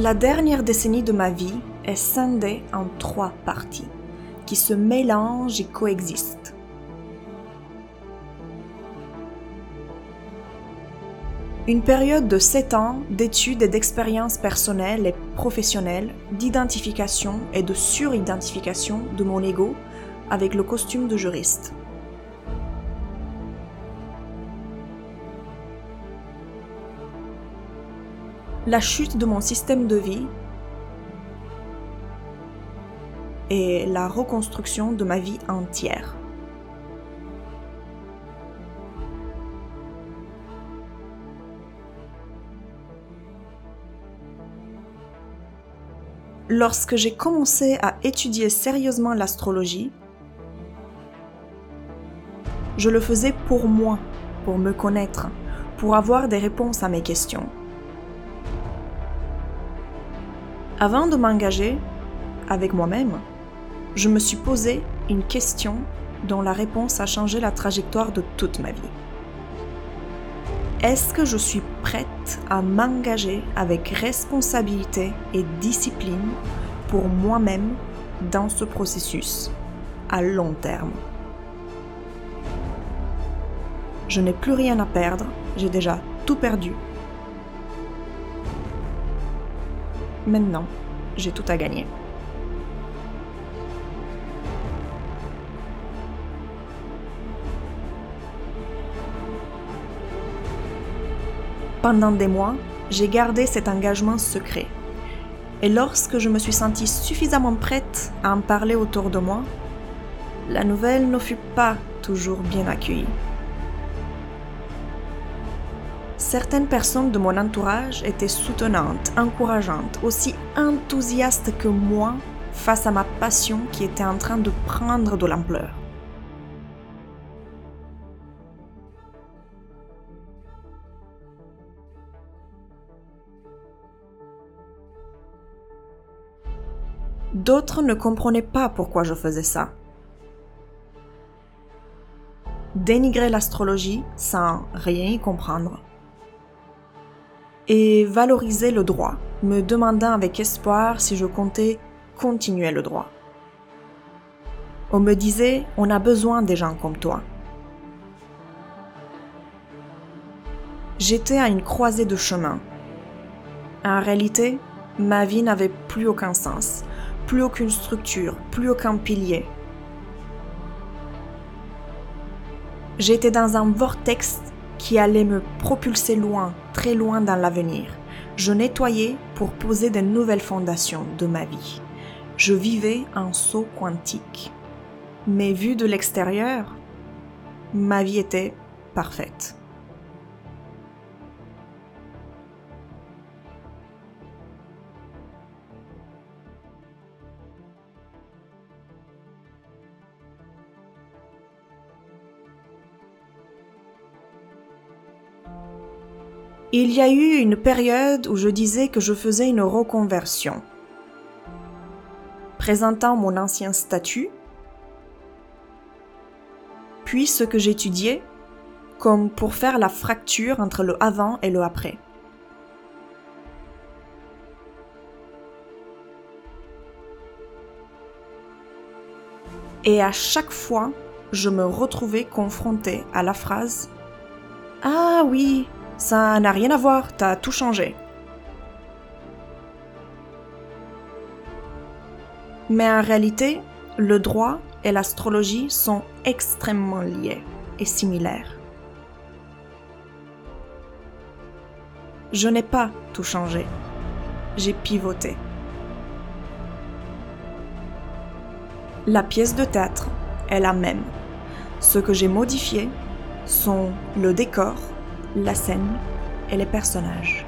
La dernière décennie de ma vie est scindée en trois parties qui se mélangent et coexistent. Une période de 7 ans d'études et d'expériences personnelles et professionnelles, d'identification et de suridentification de mon ego avec le costume de juriste. La chute de mon système de vie et la reconstruction de ma vie entière. Lorsque j'ai commencé à étudier sérieusement l'astrologie, je le faisais pour moi, pour me connaître, pour avoir des réponses à mes questions. Avant de m'engager avec moi-même, je me suis posé une question dont la réponse a changé la trajectoire de toute ma vie. Est-ce que je suis prête à m'engager avec responsabilité et discipline pour moi-même dans ce processus à long terme? Je n'ai plus rien à perdre, j'ai déjà tout perdu. Maintenant, j'ai tout à gagner. Pendant des mois, j'ai gardé cet engagement secret. Et lorsque je me suis sentie suffisamment prête à en parler autour de moi, la nouvelle ne fut pas toujours bien accueillie. Certaines personnes de mon entourage étaient soutenantes, encourageantes, aussi enthousiastes que moi face à ma passion qui était en train de prendre de l'ampleur. D'autres ne comprenaient pas pourquoi je faisais ça. Dénigrer l'astrologie sans rien y comprendre. Et valoriser le droit, me demandant avec espoir si je comptais continuer le droit. On me disait, on a besoin des gens comme toi. J'étais à une croisée de chemin. En réalité, ma vie n'avait plus aucun sens plus aucune structure, plus aucun pilier. J'étais dans un vortex qui allait me propulser loin, très loin dans l'avenir. Je nettoyais pour poser de nouvelles fondations de ma vie. Je vivais un saut quantique. Mais vu de l'extérieur, ma vie était parfaite. Il y a eu une période où je disais que je faisais une reconversion, présentant mon ancien statut, puis ce que j'étudiais, comme pour faire la fracture entre le avant et le après. Et à chaque fois, je me retrouvais confrontée à la phrase Ah oui, ça n'a rien à voir, t'as tout changé. Mais en réalité, le droit et l'astrologie sont extrêmement liés et similaires. Je n'ai pas tout changé. J'ai pivoté. La pièce de théâtre est la même. Ce que j'ai modifié sont le décor, la scène et les personnages.